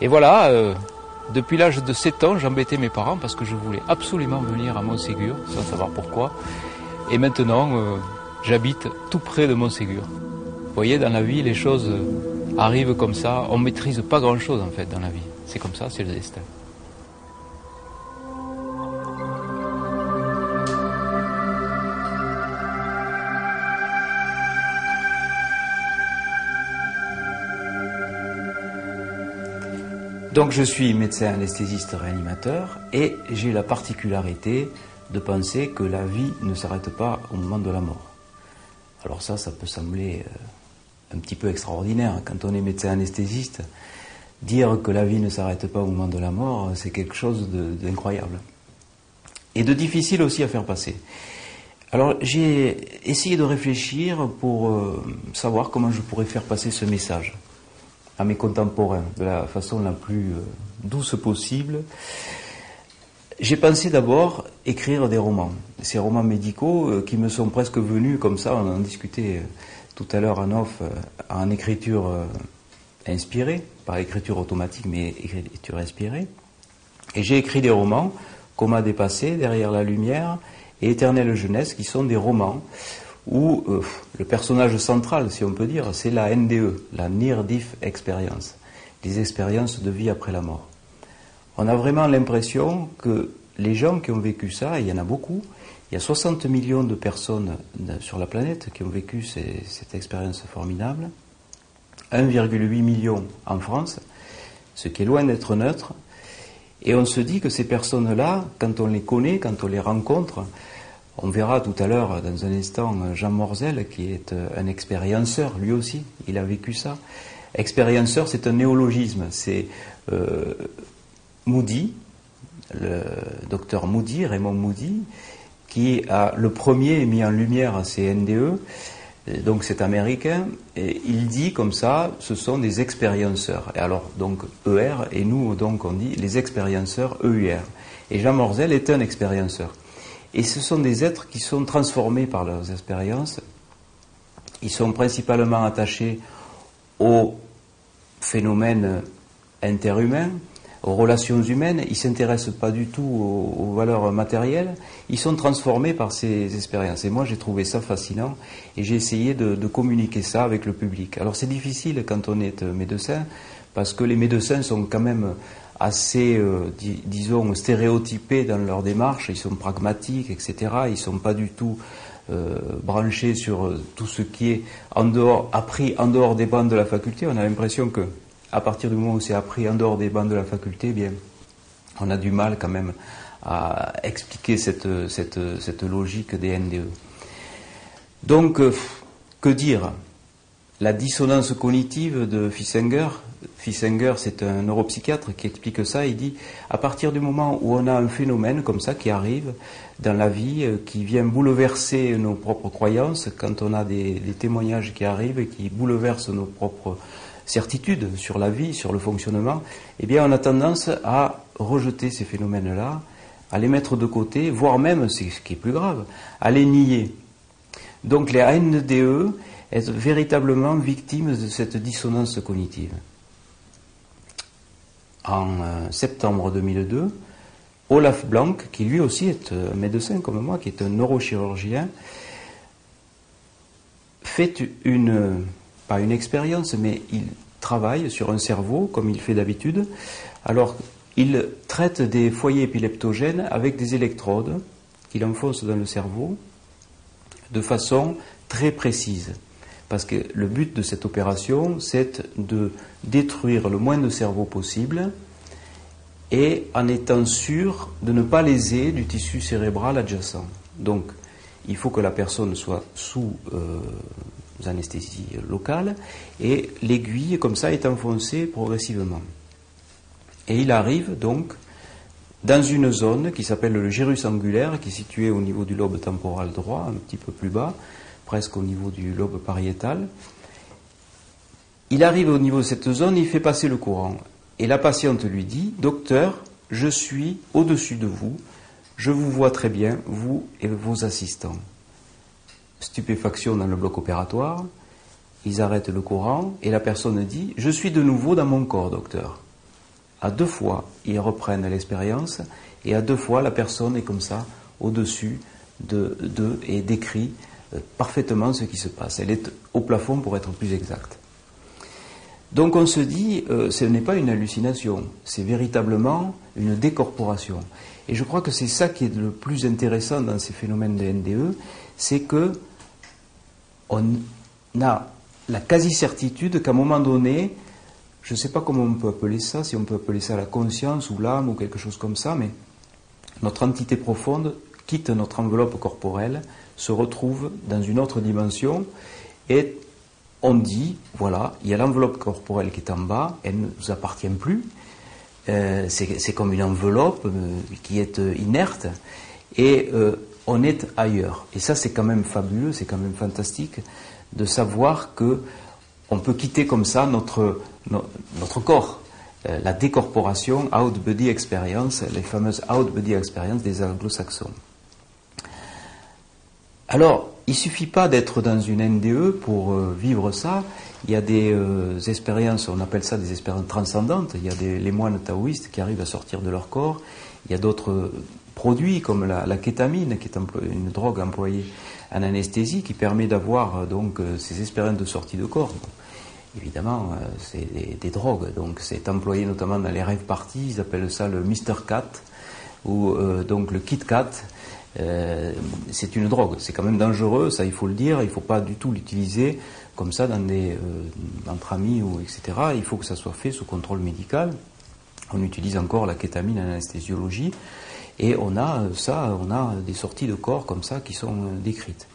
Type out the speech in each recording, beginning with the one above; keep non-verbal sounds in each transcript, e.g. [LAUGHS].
Et voilà, euh, depuis l'âge de 7 ans, j'embêtais mes parents parce que je voulais absolument venir à Montségur, sans savoir pourquoi. Et maintenant, euh, j'habite tout près de Montségur. Vous voyez, dans la vie, les choses arrivent comme ça. On ne maîtrise pas grand-chose en fait dans la vie. C'est comme ça, c'est le destin. Donc je suis médecin anesthésiste réanimateur et j'ai la particularité de penser que la vie ne s'arrête pas au moment de la mort. Alors ça, ça peut sembler euh, un petit peu extraordinaire. Quand on est médecin anesthésiste, dire que la vie ne s'arrête pas au moment de la mort, c'est quelque chose d'incroyable. Et de difficile aussi à faire passer. Alors j'ai essayé de réfléchir pour euh, savoir comment je pourrais faire passer ce message à mes contemporains de la façon la plus euh, douce possible. J'ai pensé d'abord écrire des romans, ces romans médicaux euh, qui me sont presque venus comme ça, on en discutait euh, tout à l'heure en off, en écriture inspirée, pas écriture automatique, mais écriture inspirée. Et j'ai écrit des romans, Coma dépassé, Derrière la lumière et Éternelle jeunesse, qui sont des romans où euh, le personnage central, si on peut dire, c'est la NDE, la Near Death Experience, les expériences de vie après la mort. On a vraiment l'impression que les gens qui ont vécu ça, il y en a beaucoup, il y a 60 millions de personnes sur la planète qui ont vécu cette expérience formidable, 1,8 million en France, ce qui est loin d'être neutre, et on se dit que ces personnes-là, quand on les connaît, quand on les rencontre, on verra tout à l'heure, dans un instant, Jean Morzel, qui est euh, un expérienceur, lui aussi, il a vécu ça. Expérienceur, c'est un néologisme. C'est euh, Moody, le docteur Moody, Raymond Moody, qui a le premier mis en lumière ces NDE, donc c'est américain, et il dit comme ça, ce sont des expérienceurs. Et alors, donc, ER, et nous, donc, on dit les expérienceurs EUR. Et Jean Morzel est un expérienceur. Et ce sont des êtres qui sont transformés par leurs expériences. Ils sont principalement attachés aux phénomènes interhumains, aux relations humaines. Ils ne s'intéressent pas du tout aux, valeurs matérielles. Ils sont transformés par ces expériences. Et moi, j'ai trouvé ça fascinant et j'ai essayé de, communiquer ça avec le public. Alors, c'est difficile quand on est médecin parce que les médecins sont quand même assez, euh, disons, stéréotypés dans leur démarche, ils sont pragmatiques, etc. Ils ne sont pas du tout euh, branchés sur euh, tout ce qui est en dehors, appris en dehors des bancs de la faculté. On a l'impression que, à partir du moment où c'est appris en dehors des bancs de la faculté, eh bien, on a du mal quand même à expliquer cette, cette, cette logique des NDE. Donc, que dire? La dissonance cognitive de Fissinger, Fissinger, c'est un neuropsychiatre qui explique ça. Il dit à partir du moment où on a un phénomène comme ça qui arrive dans la vie, euh, qui vient bouleverser nos propres croyances, quand on a des, témoignages qui arrivent et qui bouleversent nos propres certitudes sur la vie, sur le fonctionnement, eh bien, on a tendance à rejeter ces phénomènes-là, à les mettre de côté, voire même, c'est ce qui est plus grave, à les nier. Donc, les ANDE sont véritablement victimes de cette dissonance cognitive en euh, septembre 2002, Olaf Blanc, qui lui aussi est un euh, médecin comme moi, qui est un neurochirurgien, fait une, pas une expérience, mais il travaille sur un cerveau, comme il fait d'habitude. Alors, il traite des foyers épileptogènes avec des électrodes qu'il enfonce dans le cerveau de façon très précise. Parce que le but de cette opération, c'est de détruire le moins de cerveau possible et en étant sûr de ne pas léser du tissu cérébral adjacent. Donc, il faut que la personne soit sous euh, anesthésie locale et l'aiguille, comme ça, est enfoncée progressivement. Et il arrive donc dans une zone qui s'appelle le gyrus angulaire, qui est située au niveau du lobe temporal droit, un petit peu plus bas, presque au niveau du lobe pariétal. Il arrive au niveau de cette zone, il fait passer le courant. Et la patiente lui dit, Docteur, je suis au-dessus de vous, je vous vois très bien, vous et vos assistants. Stupéfaction dans le bloc opératoire, ils arrêtent le courant et la personne dit, Je suis de nouveau dans mon corps, docteur. À deux fois, ils reprennent l'expérience et à deux fois, la personne est comme ça, au-dessus d'eux de, et décrit parfaitement ce qui se passe. Elle est au plafond pour être plus exacte. Donc on se dit, euh, ce n'est pas une hallucination, c'est véritablement une décorporation. Et je crois que c'est ça qui est le plus intéressant dans ces phénomènes de NDE, c'est que on a la quasi-certitude qu'à un moment donné, je ne sais pas comment on peut appeler ça, si on peut appeler ça la conscience ou l'âme ou quelque chose comme ça, mais notre entité profonde quitte notre enveloppe corporelle, se retrouve dans une autre dimension et on dit, voilà, il y a l'enveloppe corporelle qui est en bas, elle ne nous appartient plus, euh, c'est comme une enveloppe euh, qui est euh, inerte, et on est ailleurs. Et ça, c'est quand même fabuleux, c'est quand même fantastique de savoir que on peut quitter comme ça notre, notre corps. la décorporation, out body experience, les fameuses out body experience des anglo-saxons. Alors, il suffit pas d'être dans une NDE pour euh, vivre ça. Il y a des euh, expériences, on appelle ça des expériences transcendantes. Il y a des, les moines taoïstes qui arrivent à sortir de leur corps. Il y a d'autres euh, produits comme la, kétamine, qui est une drogue employée en anesthésie, qui permet d'avoir donc ces expériences de sortie de corps. évidemment, c'est des, des, drogues, donc c'est employé notamment dans les rêves parties. Ils appellent ça le Mr Cat ou donc le Kit Cat. Euh, c'est une drogue. C'est quand même dangereux, ça il faut le dire. Il ne faut pas du tout l'utiliser comme ça dans des, euh, entre amis ou etc. Il faut que ça soit fait sous contrôle médical. On utilise encore la kétamine en anesthésiologie et on a euh, ça, on a des sorties de corps comme ça qui sont décrites.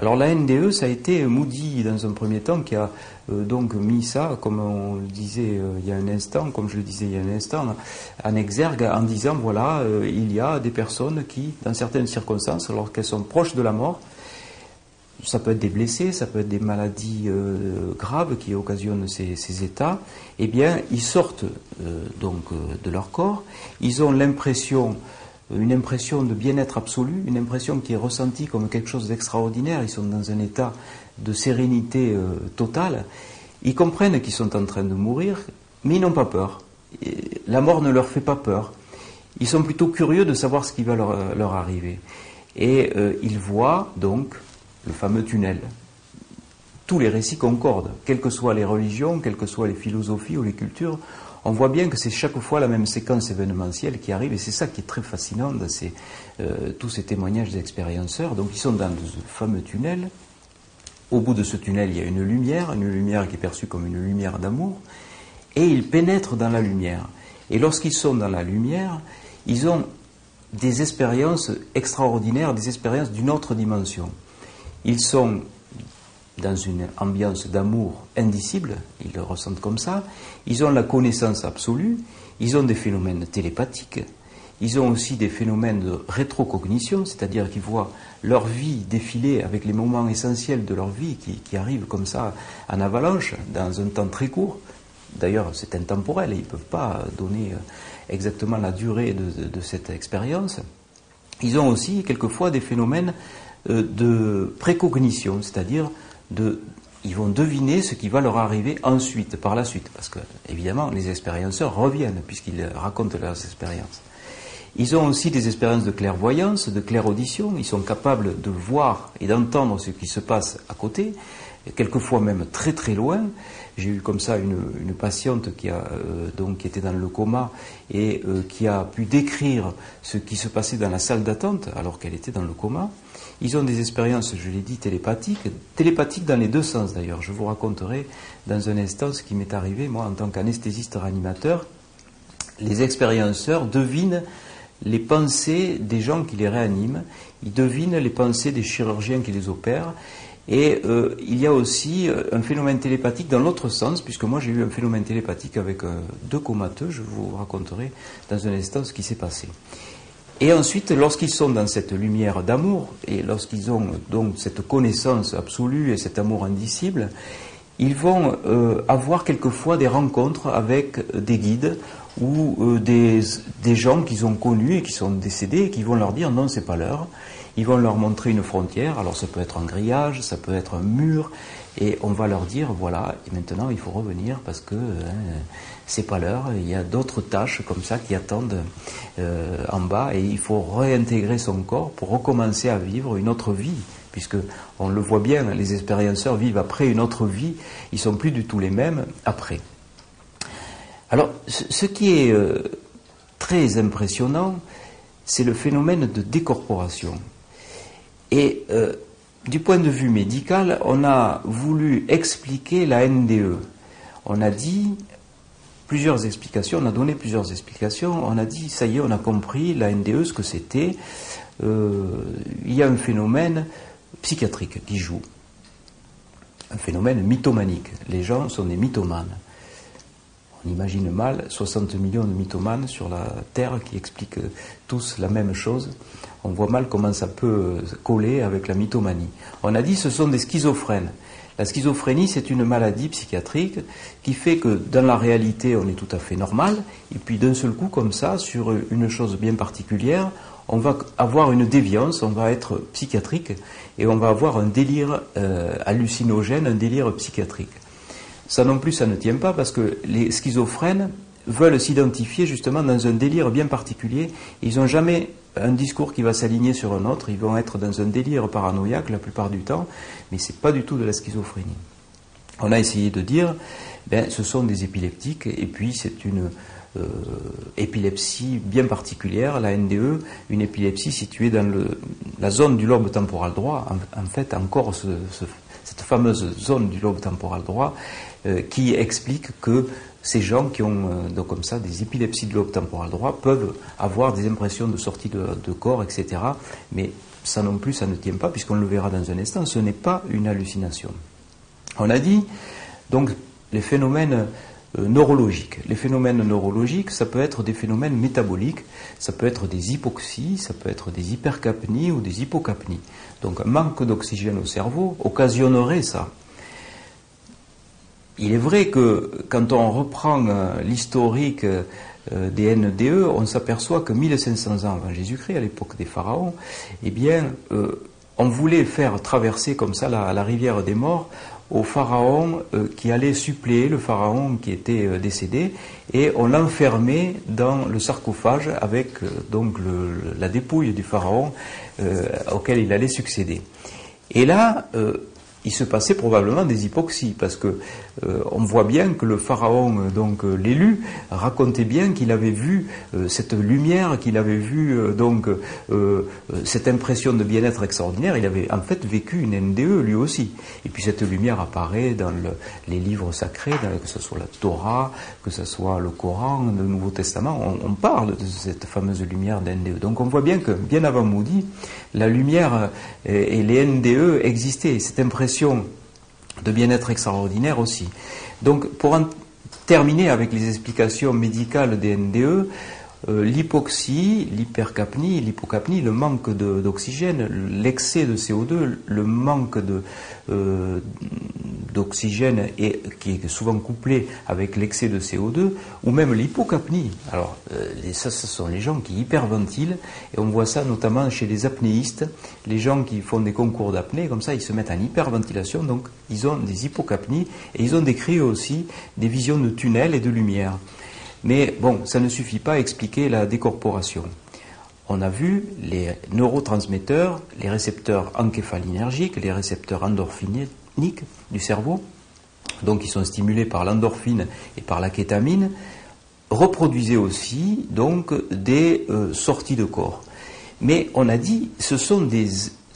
Alors la NDE, ça a été Moody dans un premier temps qui a euh, donc mis ça, comme on le disait euh, il y a un instant, comme je le disais il y a un instant, en exergue en disant voilà, euh, il y a des personnes qui, dans certaines circonstances, lorsqu'elles sont proches de la mort, ça peut être des blessés, ça peut être des maladies graves qui occasionnent ces, états, eh bien, ils sortent donc de leur corps, ils ont l'impression une impression de bien-être absolu, une impression qui est ressentie comme quelque chose d'extraordinaire. Ils sont dans un état de sérénité euh, totale. Ils comprennent qu'ils sont en train de mourir, mais ils n'ont pas peur. la mort ne leur fait pas peur. Ils sont plutôt curieux de savoir ce qui va leur, euh, arriver. Et euh, ils voient donc le fameux tunnel. Tous les récits concordent, quelles que soient les religions, quelles que soient les philosophies ou les cultures, on voit bien que c'est chaque fois la même séquence événementielle qui arrive, et c'est ça qui est très fascinant dans euh, tous ces témoignages d'expérienceurs. Donc ils sont dans ce fameux tunnel. Au bout de ce tunnel, il y a une lumière, une lumière qui est perçue comme une lumière d'amour, et ils pénètrent dans la lumière. Et lorsqu'ils sont dans la lumière, ils ont des expériences extraordinaires, des expériences d'une autre dimension. Ils sont dans une ambiance d'amour indicible, ils le ressentent comme ça, ils ont la connaissance absolue, ils ont des phénomènes télépathiques, ils ont aussi des phénomènes de rétrocognition, c'est-à-dire qu'ils voient leur vie défiler avec les moments essentiels de leur vie qui, arrivent comme ça en avalanche dans un temps très court. D'ailleurs, c'est intemporel ils ne peuvent pas donner euh, exactement la durée de cette expérience. Ils ont aussi quelquefois des phénomènes euh, de précognition, c'est-à-dire ils vont deviner ce qui va leur arriver ensuite, par la suite, parce que évidemment les expérienceurs reviennent puisqu'ils racontent leurs expériences. Ils ont aussi des expériences de clairvoyance, de clairaudition, ils sont capables de voir et d'entendre ce qui se passe à côté, quelquefois même très très loin. J'ai eu comme ça une, patiente qui, a, euh, donc, était dans le coma et euh, qui a pu décrire ce qui se passait dans la salle d'attente alors qu'elle était dans le coma. Ils ont des expériences, je l'ai dit, télépathiques, télépathiques dans les deux sens d'ailleurs. Je vous raconterai dans un instant ce qui m'est arrivé, moi, en tant qu'anesthésiste réanimateur. Les expérienceurs devinent les pensées des gens qui les réaniment, ils devinent les pensées des chirurgiens qui les opèrent, et euh, il y a aussi euh, un phénomène télépathique dans l'autre sens, puisque moi j'ai eu un phénomène télépathique avec euh, deux comateux, je vous raconterai dans un instant ce qui s'est passé. Et ensuite, lorsqu'ils sont dans cette lumière d'amour, et lorsqu'ils ont donc cette connaissance absolue et cet amour indicible, ils vont euh, avoir quelquefois des rencontres avec des guides ou euh, des, gens qu'ils ont connus et qui sont décédés et qui vont leur dire non, c'est pas l'heure. Ils vont leur montrer une frontière. Alors ça peut être un grillage, ça peut être un mur, et on va leur dire voilà, maintenant il faut revenir parce que hein, c'est pas l'heure, il y a d'autres tâches comme ça qui attendent euh, en bas et il faut réintégrer son corps pour recommencer à vivre une autre vie. Puisque on le voit bien, les expérienceurs vivent après une autre vie, ils sont plus du tout les mêmes après. Alors, ce qui est euh, très impressionnant, c'est le phénomène de décorporation. Et euh, du point de vue médical, on a voulu expliquer la NDE. On a dit plusieurs explications, on a donné plusieurs explications, on a dit, ça y est, on a compris la NDE, ce que c'était. Euh, il y a un phénomène psychiatrique qui joue, un phénomène mythomanique. Les gens sont des mythomanes. On imagine mal 60 millions de mythomanes sur la Terre qui expliquent tous la même chose. On voit mal comment ça peut coller avec la mythomanie. On a dit ce sont des schizophrènes. La schizophrénie, c'est une maladie psychiatrique qui fait que dans la réalité, on est tout à fait normal, et puis d'un seul coup, comme ça, sur une chose bien particulière, on va avoir une déviance, on va être psychiatrique, et on va avoir un délire euh, hallucinogène, un délire psychiatrique. Ça non plus, ça ne tient pas parce que les schizophrènes veulent s'identifier justement dans un délire bien particulier. Ils n'ont jamais un discours qui va s'aligner sur un autre. Ils vont être dans un délire paranoïaque la plupart du temps, mais ce n'est pas du tout de la schizophrénie. On a essayé de dire, ben, ce sont des épileptiques, et puis c'est une euh, épilepsie bien particulière, la NDE, une épilepsie située dans la zone du lobe temporal droit. En, fait, encore cette fameuse zone du lobe temporal droit euh, qui explique que ces gens qui ont euh, comme ça des épilepsies de lobe temporal droit peuvent avoir des impressions de sortie de, corps, etc. Mais ça non plus, ça ne tient pas, puisqu'on le verra dans un instant, ce n'est pas une hallucination. On a dit, donc, les phénomènes euh, neurologiques. Les phénomènes neurologiques, ça peut être des phénomènes métaboliques, ça peut être des hypoxies, ça peut être des hypercapnies ou des hypocapnies. Donc un manque d'oxygène au cerveau occasionnerait ça. Il est vrai que quand on reprend euh, l'historique euh, des NDE, on s'aperçoit que 1500 ans avant Jésus-Christ, à l'époque des pharaons, eh euh, on voulait faire traverser comme ça la, rivière des morts au pharaon qui allait suppléer le pharaon qui était décédé, et on l'enfermait dans le sarcophage avec donc la dépouille du pharaon auquel il allait succéder. Et là, il se passait probablement des hypoxies, parce que euh, on voit bien que le pharaon, euh, donc euh, l'élu, racontait bien qu'il avait vu cette lumière, qu'il avait vu donc cette impression de bien-être extraordinaire. Il avait en fait vécu une NDE lui aussi. Et puis cette lumière apparaît dans les livres sacrés, que ce soit la Torah, que ce soit le Coran, le Nouveau Testament. On, parle de cette fameuse lumière d'NDE. Donc on voit bien que bien avant Moody, la lumière et les NDE existaient. Cette impression de bien-être extraordinaire aussi. Donc, pour terminer avec les explications médicales des NDE, euh, l'hypoxie, l'hypercapnie, l'hypocapnie, le manque d'oxygène, l'excès de CO2, le manque euh, d'oxygène qui est souvent couplé avec l'excès de CO2, ou même l'hypocapnie. Alors, euh, ça, ce sont les gens qui hyperventilent, et on voit ça notamment chez les apnéistes, les gens qui font des concours d'apnée, comme ça, ils se mettent en hyperventilation, donc ils ont des hypocapnies, et ils ont décrit aussi des visions de tunnels et de lumière. Mais bon, ça ne suffit pas à expliquer la décorporation. On a vu les neurotransmetteurs, les récepteurs encéphalinergiques, les récepteurs endorphiniques du cerveau, donc qui sont stimulés par l'endorphine et par la kétamine, reproduisaient aussi donc des euh, sorties de corps. Mais on a dit ce sont des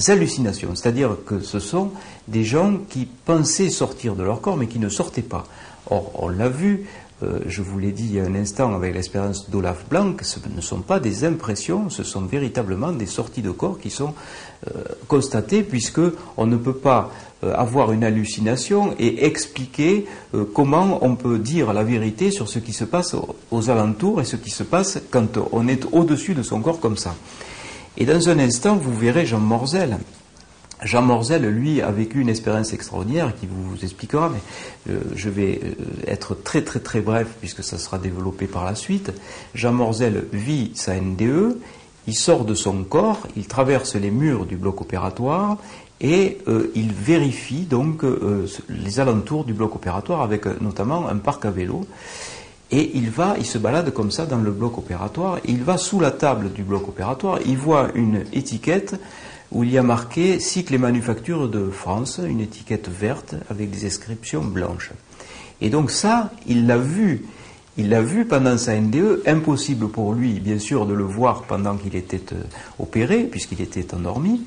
hallucinations, c'est-à-dire que ce sont des gens qui pensaient sortir de leur corps mais qui ne sortaient pas. Or, on l'a vu, euh, je vous l'ai dit il y a un instant avec l'expérience d'Olaf Blanc, ce ne sont pas des impressions, ce sont véritablement des sorties de corps qui sont euh, constatées, puisque on ne peut pas euh, avoir une hallucination et expliquer comment on peut dire la vérité sur ce qui se passe aux, alentours et ce qui se passe quand on est au-dessus de son corps comme ça. Et dans un instant, vous verrez Jean Morzel, Jean Morzel, lui, a vécu une expérience extraordinaire qui vous expliquera, mais euh, je vais euh, être très très très bref puisque ça sera développé par la suite. Jean Morzel vit sa NDE, il sort de son corps, il traverse les murs du bloc opératoire et euh, il vérifie donc les alentours du bloc opératoire avec notamment un parc à vélo. Et il va, il se balade comme ça dans le bloc opératoire, il va sous la table du bloc opératoire, il voit une étiquette où il y a marqué cycle et manufactures de France, une étiquette verte avec des inscriptions blanches. Et donc ça, il l'a vu. Il l'a vu pendant sa NDE, impossible pour lui, bien sûr, de le voir pendant qu'il était euh, opéré, puisqu'il était endormi,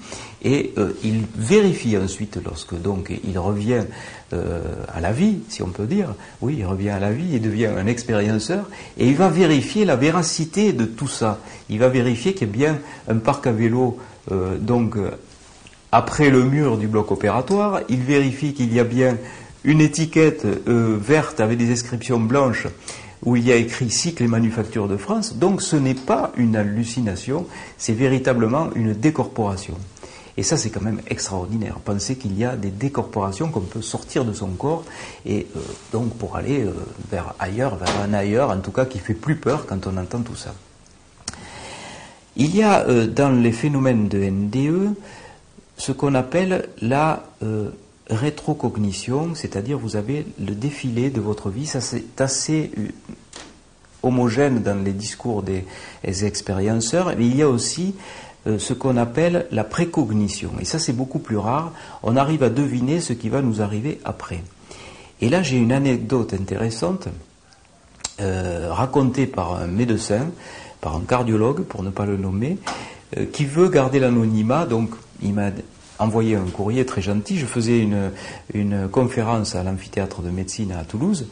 et euh, il vérifie ensuite, lorsque donc il revient euh, à la vie, si on peut dire, oui, il revient à la vie, il devient un expérienceur, et il va vérifier la véracité de tout ça. Il va vérifier qu'il y a bien un parc à vélo, donc après le mur du bloc opératoire, il vérifie qu'il y a bien une étiquette verte avec des inscriptions blanches où il y a écrit Cycle et Manufactures de France. Donc ce n'est pas une hallucination, c'est véritablement une décorporation. Et ça, c'est quand même extraordinaire. Penser qu'il y a des décorporations qu'on peut sortir de son corps et euh, donc pour aller euh, vers ailleurs, vers un ailleurs, en tout cas qui fait plus peur quand on entend tout ça. Il y a euh, dans les phénomènes de NDE ce qu'on appelle la rétrocognition, c'est-à-dire vous avez le défilé de votre vie, ça c'est assez euh, homogène dans les discours des, expérienceurs, mais il y a aussi euh, ce qu'on appelle la précognition, et ça c'est beaucoup plus rare, on arrive à deviner ce qui va nous arriver après. Et là j'ai une anecdote intéressante euh, racontée par un médecin, par un cardiologue pour ne pas le nommer, qui veut garder l'anonymat, donc il m'a envoyé un courrier très gentil. Je faisais une, une conférence à l'amphithéâtre de médecine à Toulouse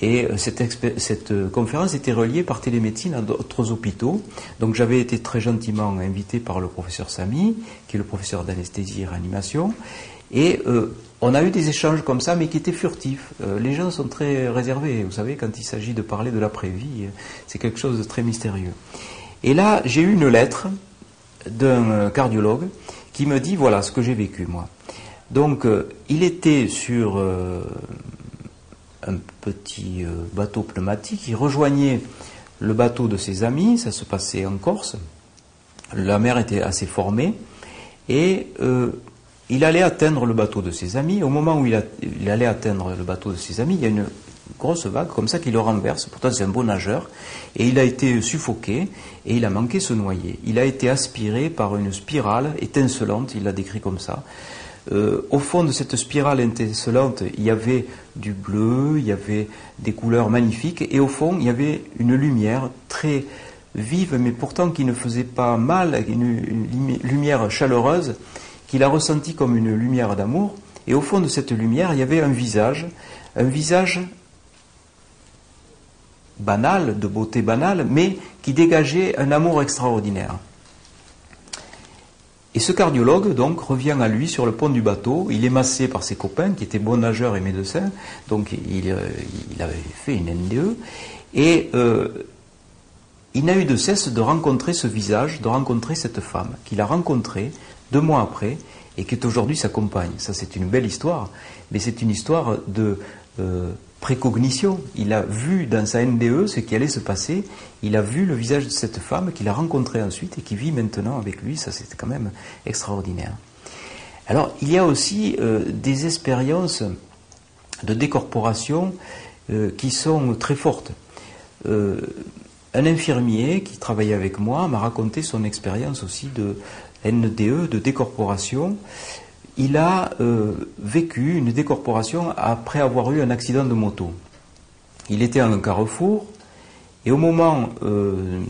et euh, cette, cette, euh, conférence était reliée par télémédecine à d'autres hôpitaux. Donc j'avais été très gentiment invité par le professeur Samy, qui est le professeur d'anesthésie et réanimation. Et euh, on a eu des échanges comme ça, mais qui étaient furtifs. les gens sont très réservés, vous savez, quand il s'agit de parler de l'après-vie, c'est quelque chose de très mystérieux. Et là, j'ai eu une lettre d'un cardiologue qui me dit voilà ce que j'ai vécu moi. Donc euh, il était sur euh, un petit euh, bateau pneumatique, il rejoignait le bateau de ses amis, ça se passait en Corse, la mer était assez formée, et il allait atteindre le bateau de ses amis. Au moment où il, allait atteindre le bateau de ses amis, il y a une grosse vague comme ça qui le renverse. Pourtant, c'est un beau nageur. Et il a été suffoqué et il a manqué se noyer. Il a été aspiré par une spirale étincelante, il l'a décrit comme ça. Euh, au fond de cette spirale étincelante, il y avait du bleu, il y avait des couleurs magnifiques, et au fond, il y avait une lumière très vive, mais pourtant qui ne faisait pas mal, une lumière chaleureuse, qu'il a ressentie comme une lumière d'amour. Et au fond de cette lumière, il y avait un visage, un visage banal, de beauté banale, mais qui dégageait un amour extraordinaire. Et ce cardiologue, donc, revient à lui sur le pont du bateau. Il est massé par ses copains, qui étaient bons nageurs et médecins. Donc, il, euh, avait fait une NDE. Et euh, il n'a eu de cesse de rencontrer ce visage, de rencontrer cette femme, qu'il a rencontrée deux mois après, et qui est aujourd'hui sa compagne. Ça, c'est une belle histoire, mais c'est une histoire de euh, précognition. Il a vu dans sa NDE ce qui allait se passer. Il a vu le visage de cette femme qu'il a rencontrée ensuite et qui vit maintenant avec lui. Ça, c'était quand même extraordinaire. Alors, il y a aussi euh, des expériences de décorporation euh, qui sont très fortes. Un infirmier qui travaillait avec moi m'a raconté son expérience aussi de NDE, de décorporation il a euh, vécu une décorporation après avoir eu un accident de moto. Il était à un carrefour et au moment, euh,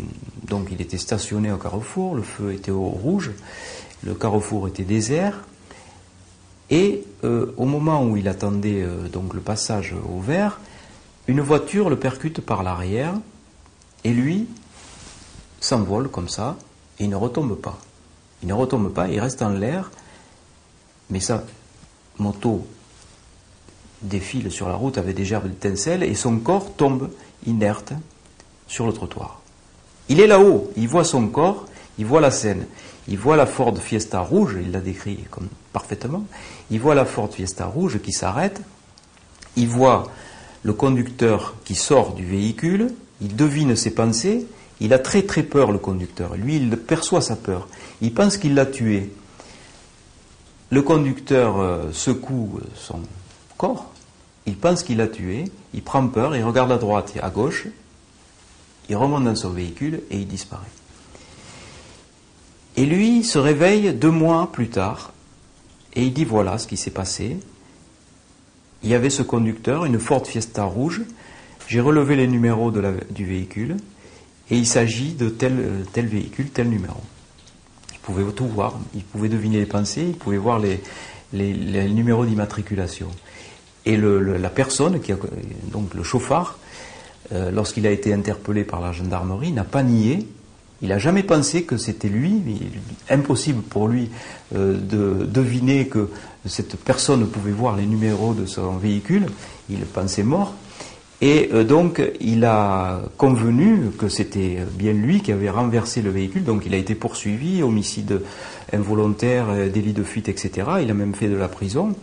donc il était stationné au carrefour, le feu était au rouge, le carrefour était désert et euh, au moment où il attendait donc le passage au vert, une voiture le percute par l'arrière et lui s'envole comme ça et il ne retombe pas. Il ne retombe pas, il reste en l'air. Mais sa moto défile sur la route avec des gerbes d'étincelles et son corps tombe inerte sur le trottoir. Il est là-haut, il voit son corps, il voit la scène, il voit la Ford Fiesta rouge, il l'a décrit comme parfaitement, il voit la Ford Fiesta rouge qui s'arrête, il voit le conducteur qui sort du véhicule, il devine ses pensées, il a très très peur le conducteur, lui il perçoit sa peur, il pense qu'il l'a tué, le conducteur euh, secoue son corps, il pense qu'il l'a tué, il prend peur, il regarde à droite et à gauche, il remonte dans son véhicule et il disparaît. Et lui se réveille deux mois plus tard et il dit voilà ce qui s'est passé. Il y avait ce conducteur, une Ford Fiesta rouge. J'ai relevé les numéros du véhicule et il s'agit de tel, tel véhicule, tel numéro. Il pouvait tout voir, il pouvait deviner les pensées, il pouvait voir les, numéros d'immatriculation. Et la personne, qui a, donc le chauffard, euh, lorsqu'il a été interpellé par la gendarmerie, n'a pas nié il n'a jamais pensé que c'était lui. Impossible pour lui euh, de deviner que cette personne pouvait voir les numéros de son véhicule. Il pensait mort. Et euh, donc, il a convenu que c'était bien lui qui avait renversé le véhicule. Donc, il a été poursuivi, homicide involontaire, euh, délit de fuite, etc. Il a même fait de la prison.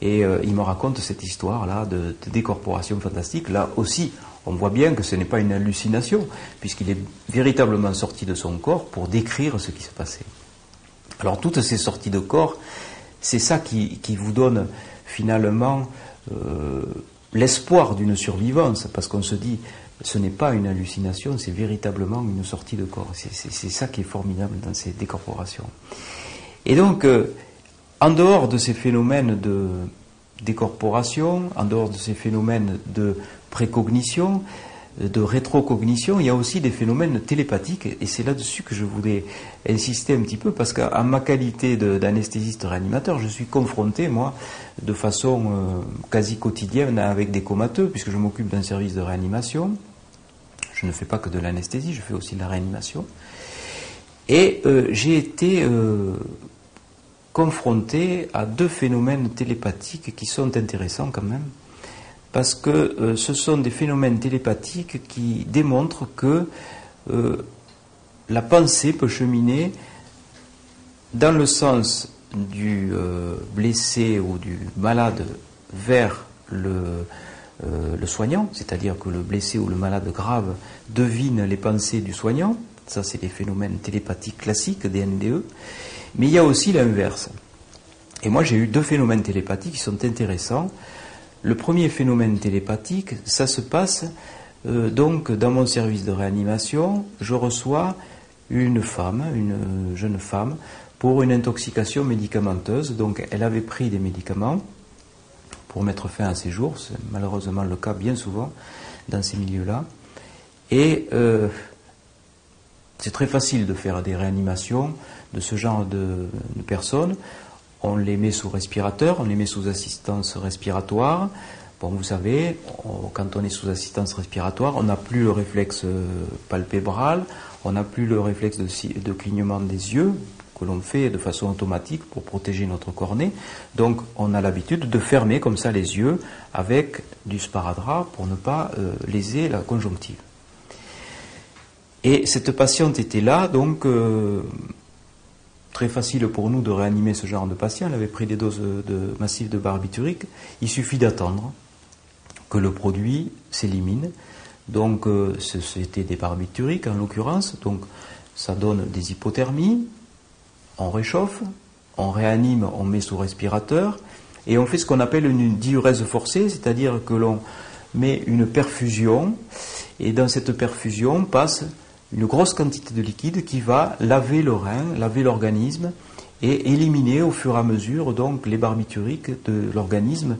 Et il me raconte cette histoire-là de, décorporation fantastique. Là aussi, on voit bien que ce n'est pas une hallucination, puisqu'il est véritablement sorti de son corps pour décrire ce qui se passait. Alors toutes ces sorties de corps, c'est ça qui, vous donne finalement euh, l'espoir d'une survivance, parce qu'on se dit, ce n'est pas une hallucination, c'est véritablement une sortie de corps. C'est ça qui est formidable dans ces décorporations. Et donc, euh, en dehors de ces phénomènes de décorporation, en dehors de ces phénomènes de précognition, de rétrocognition, il y a aussi des phénomènes télépathiques, et c'est là-dessus que je voulais insister un petit peu, parce qu'à ma qualité d'anesthésiste réanimateur, je suis confronté, moi, de façon euh, quasi quotidienne avec des comateux, puisque je m'occupe d'un service de réanimation. Je ne fais pas que de l'anesthésie, je fais aussi de la réanimation. Et euh, j'ai été euh, confronté à deux phénomènes télépathiques qui sont intéressants quand même parce que euh, ce sont des phénomènes télépathiques qui démontrent que euh, la pensée peut cheminer dans le sens du euh, blessé ou du malade vers le, soignant, c'est-à-dire que le blessé ou le malade grave devine les pensées du soignant, ça c'est des phénomènes télépathiques classiques des NDE, mais il y a aussi l'inverse. Et moi j'ai eu deux phénomènes télépathiques qui sont intéressants. Le premier phénomène télépathique, ça se passe euh, donc dans mon service de réanimation, je reçois une femme, une jeune femme, pour une intoxication médicamenteuse. Donc elle avait pris des médicaments pour mettre fin à ses jours, c'est malheureusement le cas bien souvent dans ces milieux-là. Et euh, c'est très facile de faire des réanimations de ce genre de personnes on les met sous respirateur, on les met sous assistance respiratoire. Bon, vous savez, quand on est sous assistance respiratoire, on n'a plus le réflexe euh, palpébral, on n'a plus le réflexe de, clignement des yeux que l'on fait de façon automatique pour protéger notre cornée. Donc, on a l'habitude de fermer comme ça les yeux avec du sparadrap pour ne pas euh, léser la conjonctive. Et cette patiente était là, donc euh, très facile pour nous de réanimer ce genre de patient. Elle avait pris des doses massives de barbiturique. Il suffit d'attendre que le produit s'élimine. Donc, euh, c'était des barbituriques en l'occurrence. Donc, ça donne des hypothermies. On réchauffe, on réanime, on met sous respirateur. Et on fait ce qu'on appelle une diurèse forcée, c'est-à-dire que l'on met une perfusion. Et dans cette perfusion passe une grosse quantité de liquide qui va laver le rein, laver l'organisme et éliminer au fur et à mesure donc les barbituriques de l'organisme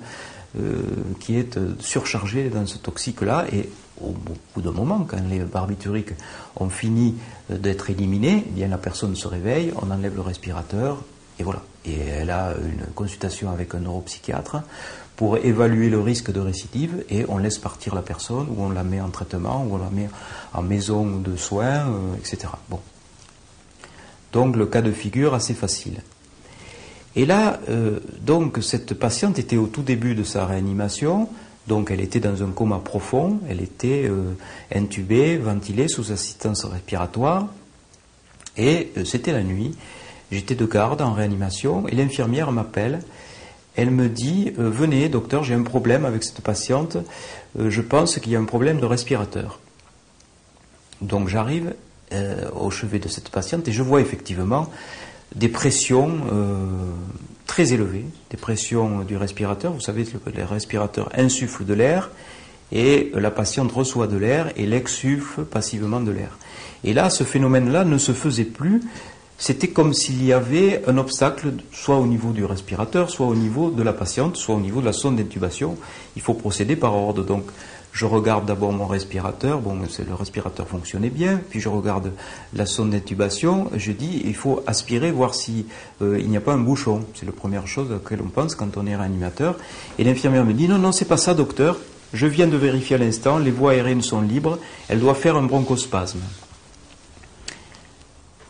euh, qui est euh, surchargé dans ce toxique-là. Et au bout d'un moment, quand les barbituriques ont fini euh, d'être éliminés, eh bien la personne se réveille, on enlève le respirateur et voilà. Et elle a une consultation avec un neuropsychiatre pour évaluer le risque de récidive et on laisse partir la personne ou on la met en traitement ou on la met en maison de soins, euh, etc. Bon. Donc le cas de figure assez facile. Et là, euh, donc cette patiente était au tout début de sa réanimation, donc elle était dans un coma profond, elle était euh, intubée, ventilée sous assistance respiratoire, et c'était la nuit. J'étais de garde en réanimation et l'infirmière m'appelle elle me dit euh, Venez, docteur, j'ai un problème avec cette patiente, euh, je pense qu'il y a un problème de respirateur. Donc j'arrive euh, au chevet de cette patiente et je vois effectivement des pressions très élevées, des pressions du respirateur. Vous savez, le respirateur insuffle de l'air et la patiente reçoit de l'air et l'exsuffle passivement de l'air. Et là, ce phénomène-là ne se faisait plus. C'était comme s'il y avait un obstacle, soit au niveau du respirateur, soit au niveau de la patiente, soit au niveau de la sonde d'intubation. Il faut procéder par ordre. Donc, je regarde d'abord mon respirateur, bon, le respirateur fonctionnait bien, puis je regarde la sonde d'intubation, je dis, il faut aspirer, voir si euh, il n'y a pas un bouchon. C'est la première chose à laquelle on pense quand on est réanimateur. Et l'infirmière me dit, non, non, c'est pas ça, docteur. Je viens de vérifier à l'instant, les voies aériennes sont libres, elle doit faire un bronchospasme.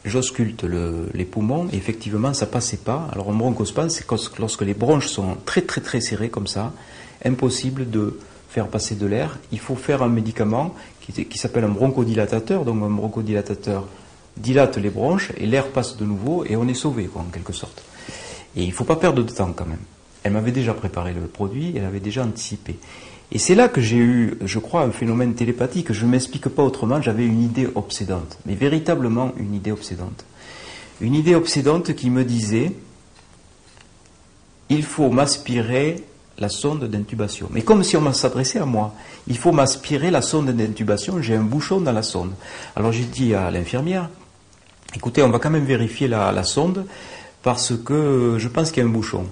J'ausculte les poumons et effectivement ça passait pas. Alors un bronchospasme, c'est lorsque les bronches sont très très très serrées comme ça, impossible de faire passer de l'air. Il faut faire un médicament qui, s'appelle un bronchodilatateur. Donc un bronchodilatateur dilate les bronches et l'air passe de nouveau et on est sauvé en quelque sorte. Et il faut pas perdre de temps quand même. Elle m'avait déjà préparé le produit, elle avait déjà anticipé. Et c'est là que j'ai eu, je crois, un phénomène télépathique. Je ne m'explique pas autrement, j'avais une idée obsédante, mais véritablement une idée obsédante. Une idée obsédante qui me disait, il faut m'aspirer la sonde d'intubation. Mais comme si on s'adressait à moi, il faut m'aspirer la sonde d'intubation, j'ai un bouchon dans la sonde. Alors j'ai dit à l'infirmière, écoutez, on va quand même vérifier la sonde parce que je pense qu'il y a un bouchon.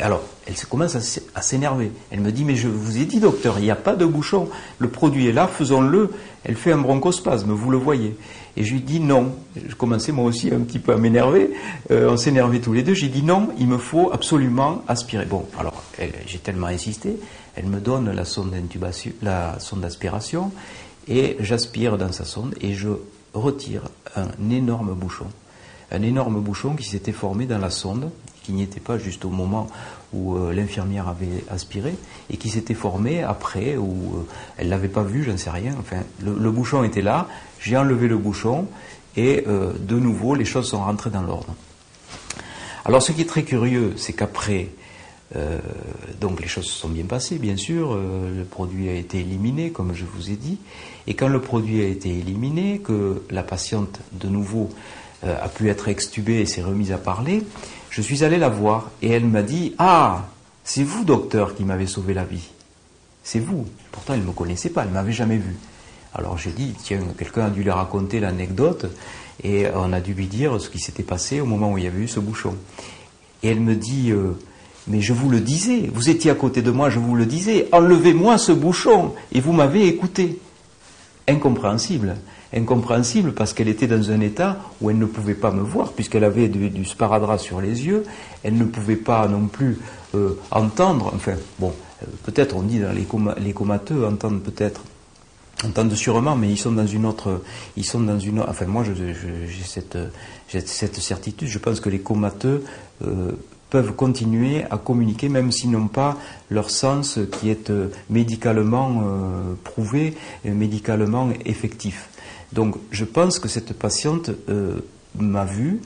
alors, elle commence à s'énerver. Elle me dit, mais je vous ai dit, docteur, il n'y a pas de bouchon. Le produit est là, faisons-le. Elle fait un bronchospasme, vous le voyez. Et je lui dis non. Je commençais moi aussi un petit peu à m'énerver. Euh, on s'énervait tous les deux. J'ai dit non, il me faut absolument aspirer. Bon, alors, j'ai tellement insisté. Elle me donne la sonde d'intubation, la sonde d'aspiration, et j'aspire dans sa sonde et je retire un énorme bouchon un énorme bouchon qui s'était formé dans la sonde, qui n'y était pas juste au moment où euh, l'infirmière avait aspiré, et qui s'était formé après, où euh, elle ne l'avait pas vu, je ne sais rien. Enfin, le, bouchon était là, j'ai enlevé le bouchon, et euh, de nouveau, les choses sont rentrées dans l'ordre. Alors, ce qui est très curieux, c'est qu'après, donc les choses se sont bien passées, bien sûr, le produit a été éliminé, comme je vous ai dit, et quand le produit a été éliminé, que la patiente, de nouveau, a pu être extubée et s'est remise à parler, je suis allé la voir et elle m'a dit Ah, c'est vous, docteur, qui m'avez sauvé la vie. C'est vous. Pourtant, elle ne me connaissait pas, elle ne m'avait jamais vu. Alors j'ai dit Tiens, quelqu'un a dû lui raconter l'anecdote et on a dû lui dire ce qui s'était passé au moment où il y avait eu ce bouchon. Et elle me dit euh, Mais je vous le disais, vous étiez à côté de moi, je vous le disais, enlevez-moi ce bouchon et vous m'avez écouté. Incompréhensible incompréhensible parce qu'elle était dans un état où elle ne pouvait pas me voir puisqu'elle avait du, sparadrap sur les yeux, elle ne pouvait pas non plus euh, entendre, enfin bon, euh, peut-être on dit dans les, les comateux entendent peut-être entendent sûrement, mais ils sont dans une autre, ils sont dans une, enfin moi j'ai cette, cette certitude, je pense que les comateux euh, peuvent continuer à communiquer même s'ils n'ont pas leur sens qui est médicalement prouvé, médicalement effectif. Donc je pense que cette patiente euh, m'a vu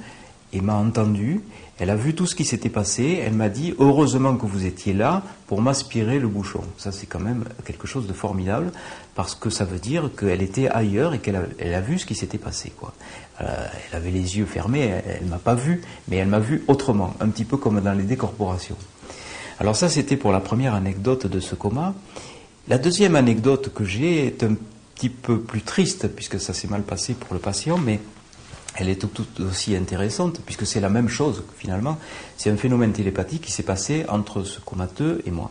et m'a entendu. Elle a vu tout ce qui s'était passé. Elle m'a dit heureusement que vous étiez là pour m'aspirer le bouchon. Ça c'est quand même quelque chose de formidable parce que ça veut dire qu'elle était ailleurs et qu'elle a, vu ce qui s'était passé. Quoi. Euh, elle avait les yeux fermés. Elle, ne m'a pas vu, mais elle m'a vu autrement, un petit peu comme dans les décorporations. Alors ça c'était pour la première anecdote de ce coma. La deuxième anecdote que j'ai est un petit peu plus triste, puisque ça s'est mal passé pour le patient, mais elle est tout, aussi intéressante, puisque c'est la même chose finalement. C'est un phénomène télépathique qui s'est passé entre ce comateux et moi.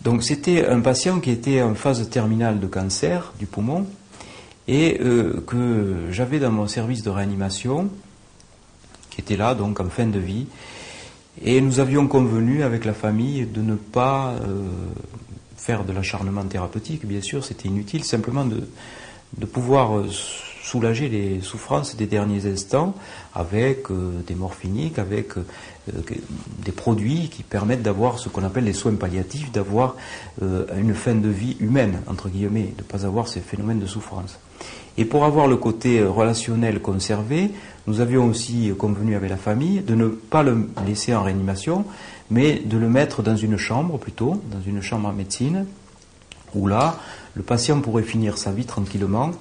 Donc c'était un patient qui était en phase terminale de cancer du poumon et euh, que j'avais dans mon service de réanimation, qui était là donc en fin de vie. Et nous avions convenu avec la famille de ne pas euh, de l'acharnement thérapeutique, bien sûr, c'était inutile, simplement de, de pouvoir euh, soulager les souffrances des derniers instants avec euh, des morphiniques, avec euh, des produits qui permettent d'avoir ce qu'on appelle les soins palliatifs, d'avoir une fin de vie humaine, entre guillemets, de ne pas avoir ces phénomènes de souffrance. Et pour avoir le côté relationnel conservé, nous avions aussi convenu avec la famille de ne pas le laisser en réanimation, mais de le mettre dans une chambre plutôt, dans une chambre en médecine, où là, le patient pourrait finir sa vie tranquillement,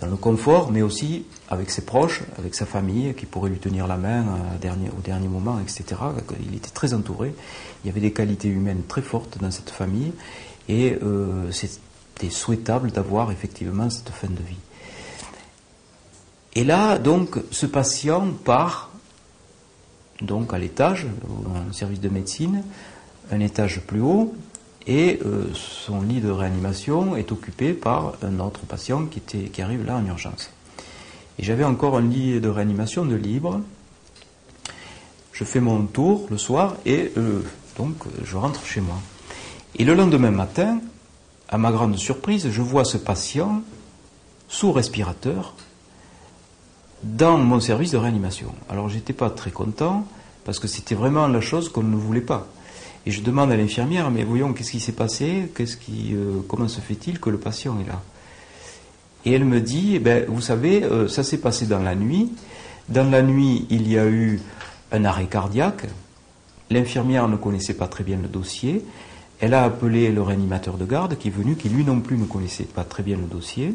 dans le confort, mais aussi avec ses proches, avec sa famille, qui pourrait lui tenir la main au dernier moment, etc. Il était très entouré. Il y avait des qualités humaines très fortes dans cette famille, et c'était souhaitable d'avoir effectivement cette fin de vie. Et là, donc, ce patient part donc à l'étage, un service de médecine, un étage plus haut, et euh, son lit de réanimation est occupé par un autre patient qui arrive là en urgence. Et j'avais encore un lit de réanimation de libre. Je fais mon tour le soir et euh, donc je rentre chez moi. Et le lendemain matin, à ma grande surprise, je vois ce patient sous respirateur dans mon service de réanimation. Alors j'étais pas très content parce que c'était vraiment la chose qu'on ne voulait pas. Et je demande à l'infirmière, mais voyons, qu'est-ce qui s'est passé? Qu'est-ce qui, euh, Comment se fait-il que le patient est là? Et elle me dit, eh ben, vous savez, euh, ça s'est passé dans la nuit. Dans la nuit, il y a eu un arrêt cardiaque. L'infirmière ne connaissait pas très bien le dossier. Elle a appelé le réanimateur de garde qui est venu, qui lui non plus ne connaissait pas très bien le dossier.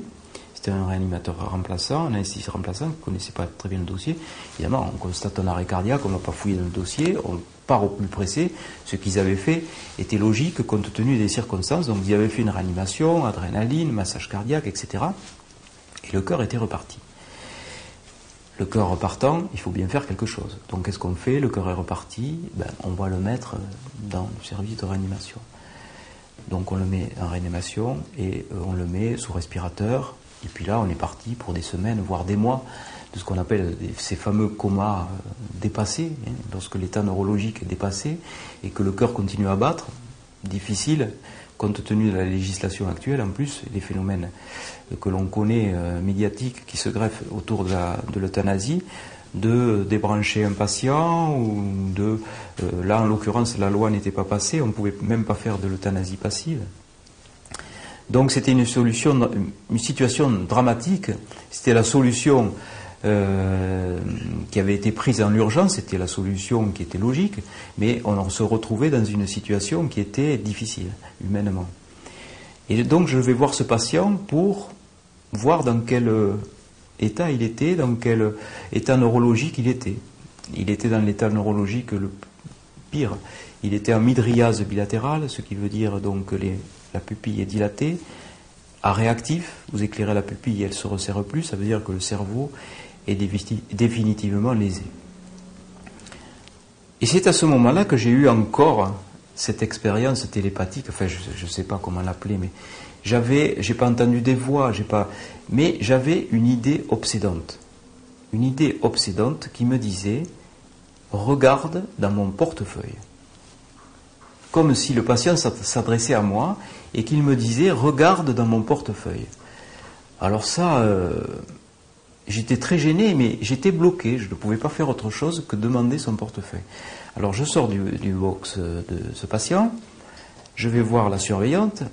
Un réanimateur remplaçant, un anesthésiste remplaçant qui ne connaissait pas très bien le dossier. Évidemment, on constate un arrêt cardiaque, on n'a pas fouillé dans le dossier, on part au plus pressé. Ce qu'ils avaient fait était logique compte tenu des circonstances. Donc ils avaient fait une réanimation, adrénaline, massage cardiaque, etc. Et le cœur était reparti. Le cœur repartant, il faut bien faire quelque chose. Donc qu'est-ce qu'on fait? Le cœur est reparti, ben, on va le mettre dans le service de réanimation. Donc on le met en réanimation et euh, on le met sous respirateur. Et puis là, on est parti pour des semaines, voire des mois, de ce qu'on appelle ces fameux comas dépassés, hein, lorsque l'état neurologique est dépassé et que le cœur continue à battre. Difficile, compte tenu de la législation actuelle, en plus, les phénomènes que l'on connaît euh, médiatiques qui se greffent autour de l'euthanasie, de débrancher un patient ou de euh, là en l'occurrence la loi n'était pas passée, on ne pouvait même pas faire de l'euthanasie passive. Donc c'était une solution, une situation dramatique. C'était la solution euh, qui avait été prise en urgence, c'était la solution qui était logique, mais on se retrouvait dans une situation qui était difficile humainement. Et donc je vais voir ce patient pour voir dans quel état il était, dans quel état neurologique il était. Il était dans l'état neurologique le pire. Il était en midriase bilatérale, ce qui veut dire donc que la pupille est dilatée. À réactif, vous éclairez la pupille et elle se resserre plus, ça veut dire que le cerveau est définitivement lésé. Et c'est à ce moment-là que j'ai eu encore cette expérience télépathique, enfin je ne sais pas comment l'appeler, mais j'avais, j'ai pas entendu des voix, j'ai pas, mais j'avais une idée obsédante, une idée obsédante qui me disait regarde dans mon portefeuille, comme si le patient s'adressait à moi et qu'il me disait regarde dans mon portefeuille. Alors ça, euh, j'étais très gêné, mais j'étais bloqué, je ne pouvais pas faire autre chose que demander son portefeuille. Alors je sors du, box de ce patient, je vais voir la surveillante,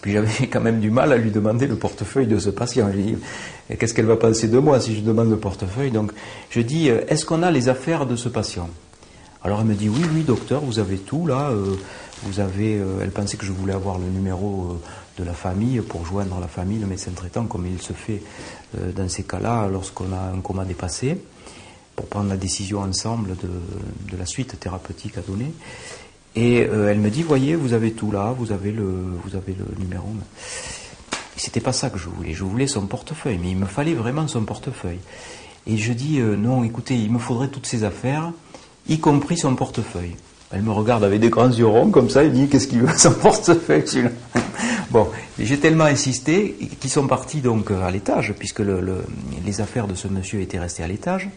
puis j'avais [LAUGHS] quand même du mal à lui demander le portefeuille de ce patient. Je dis, qu'est-ce qu'elle va penser de moi si je demande le portefeuille? Donc je dis, euh, est-ce qu'on a les affaires de ce patient? Alors elle me dit, oui, oui, docteur, vous avez tout là. Euh, vous avez, euh, elle pensait que je voulais avoir le numéro de la famille pour joindre la famille, le médecin traitant, comme il se fait dans ces cas-là lorsqu'on a un coma dépassé, pour prendre la décision ensemble de, la suite thérapeutique à donner. Et euh, elle me dit, voyez, vous avez tout là, vous avez le, vous avez le numéro. C'était pas ça que je voulais. Je voulais son portefeuille, mais il me fallait vraiment son portefeuille. Et je dis, euh, non, écoutez, il me faudrait toutes ces affaires, y compris son portefeuille. Elle me regarde avec des grands yeux ronds comme ça, et dit, qu'est-ce qu'il veut, son portefeuille celui-là [LAUGHS] Bon, j'ai tellement insisté qu'ils sont partis donc à l'étage, puisque le, les affaires de ce monsieur étaient restées à l'étage.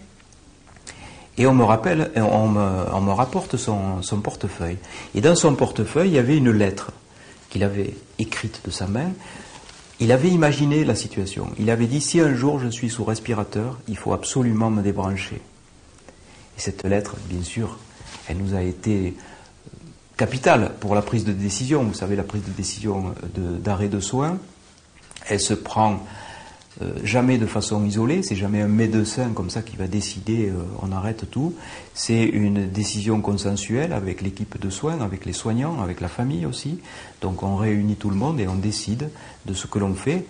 Et on me rappelle, on me, rapporte son, portefeuille. Et dans son portefeuille, il y avait une lettre qu'il avait écrite de sa main. Il avait imaginé la situation. Il avait dit si un jour je suis sous respirateur, il faut absolument me débrancher. Et cette lettre, bien sûr, elle nous a été capitale pour la prise de décision. Vous savez, la prise de décision d'arrêt de, soins, elle se prend euh, jamais de façon isolée, c'est jamais un médecin comme ça qui va décider euh, on arrête tout. C'est une décision consensuelle avec l'équipe de soins, avec les soignants, avec la famille aussi. Donc on réunit tout le monde et on décide de ce que l'on fait.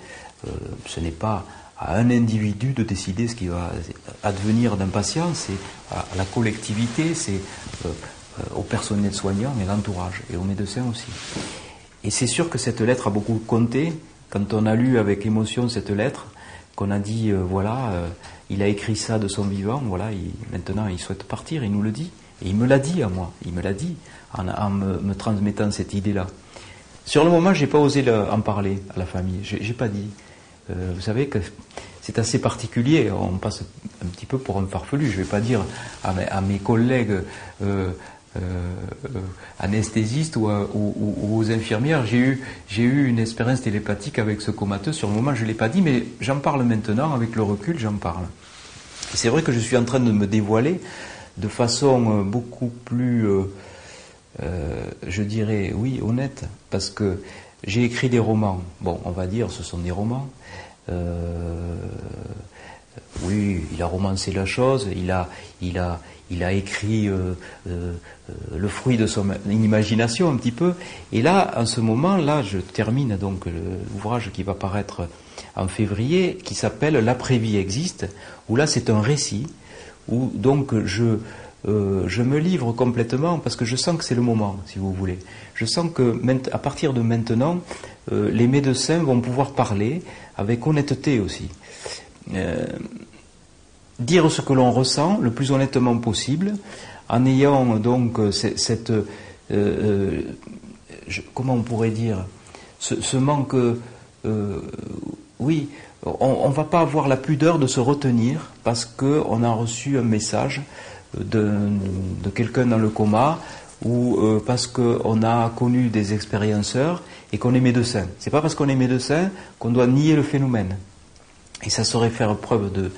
Euh, ce n'est pas à un individu de décider ce qui va advenir d'un patient, c'est à la collectivité, c'est au personnel soignant et l'entourage, et aux médecins aussi. Et c'est sûr que cette lettre a beaucoup compté. Quand on a lu avec émotion cette lettre, qu'on a dit, euh, voilà, euh, il a écrit ça de son vivant, voilà, maintenant il souhaite partir, il nous le dit. Et il me l'a dit à moi, il me l'a dit en, me, transmettant cette idée-là. Sur le moment, j'ai pas osé en parler à la famille, j'ai pas dit. Euh, vous savez que c'est assez particulier, on passe un petit peu pour un farfelu. Je vais pas dire à mes, collègues euh, euh, anesthésiste ou, aux infirmières. J'ai eu, j'ai eu une expérience télépathique avec ce comateux. Sur le moment, je ne l'ai pas dit, mais j'en parle maintenant. Avec le recul, j'en parle. c'est vrai que je suis en train de me dévoiler de façon beaucoup plus, je dirais, oui, honnête, parce que j'ai écrit des romans. Bon, on va dire, ce sont des romans. Oui, il a romancé la chose, il a, il a, il a écrit euh, euh, euh, le fruit de son imagination un petit peu. Et là, en ce moment-là, je termine donc l'ouvrage qui va paraître en février, qui s'appelle L'après-vie existe, où là c'est un récit, où donc je, je me livre complètement parce que je sens que c'est le moment, si vous voulez. Je sens que à partir de maintenant, les médecins vont pouvoir parler avec honnêteté aussi. Dire ce que l'on ressent le plus honnêtement possible, en ayant donc euh, cette, euh, euh, comment on pourrait dire, ce, manque, oui, on ne va pas avoir la pudeur de se retenir parce qu'on a reçu un message de quelqu'un dans le coma ou parce qu'on a connu des expérienceurs et qu'on est médecin. C'est pas parce qu'on est médecin qu'on doit nier le phénomène. Et ça serait faire preuve de,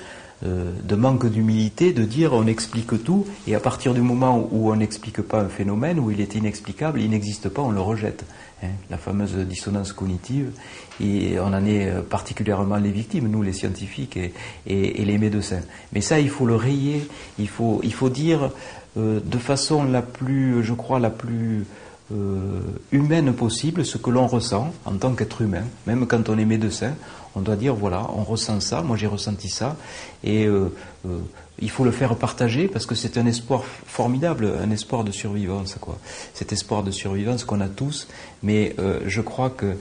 euh, de manque d'humilité de dire on explique tout et à partir du moment où on n'explique pas un phénomène, où il est inexplicable, il n'existe pas, on le rejette. Hein, la fameuse dissonance cognitive, et on en est particulièrement les victimes, nous les scientifiques et, les médecins. Mais ça, il faut le rayer, il faut, il faut dire euh, de façon la plus, je crois, la plus euh, humaine possible ce que l'on ressent en tant qu'être humain, même quand on est médecin, on doit dire voilà, on ressent ça, moi j'ai ressenti ça, et euh, euh, il faut le faire partager parce que c'est un espoir formidable, un espoir de survivance, quoi. Cet espoir de survivance qu'on a tous, mais euh, je crois que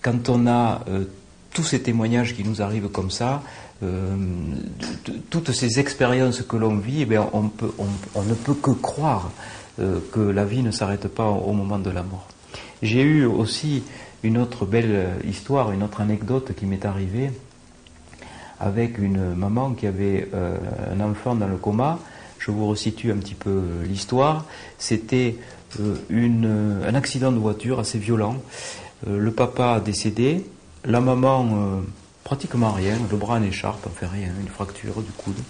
quand on a tous ces témoignages qui nous arrivent comme ça, toutes ces expériences que l'on vit, eh on, ne peut que croire que la vie ne s'arrête pas au moment de la mort. J'ai eu aussi une autre belle histoire, une autre anecdote qui m'est arrivée avec une maman qui avait euh, un enfant dans le coma. Je vous resitue un petit peu l'histoire. C'était euh, un accident de voiture assez violent. Euh, le papa décédé, la maman pratiquement rien, le bras en écharpe, enfin rien, une fracture du coude.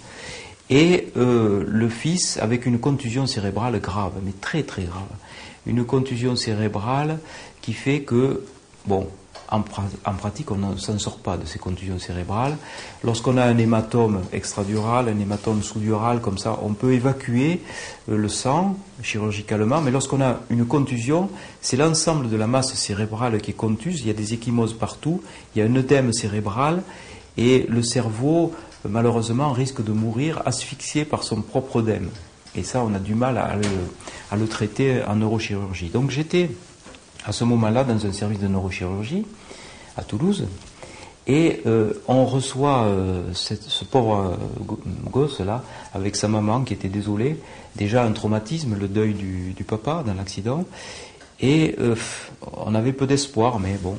Et le fils avec une contusion cérébrale grave, mais très très grave. Une contusion cérébrale qui fait que Bon, en, pratique, on ne s'en sort pas de ces contusions cérébrales. Lorsqu'on a un hématome extradural, un hématome sous-dural, comme ça, on peut évacuer euh, le sang chirurgicalement, mais lorsqu'on a une contusion, c'est l'ensemble de la masse cérébrale qui est contuse, il y a des échymoses partout, il y a un œdème cérébral, et le cerveau, malheureusement, risque de mourir asphyxié par son propre œdème. Et ça, on a du mal à le traiter en neurochirurgie. Donc j'étais à ce moment-là dans un service de neurochirurgie à Toulouse. Et euh, on reçoit euh, ce pauvre euh, gosse-là avec sa maman qui était désolée, déjà un traumatisme, le deuil du, papa dans l'accident. Et on avait peu d'espoir, mais bon,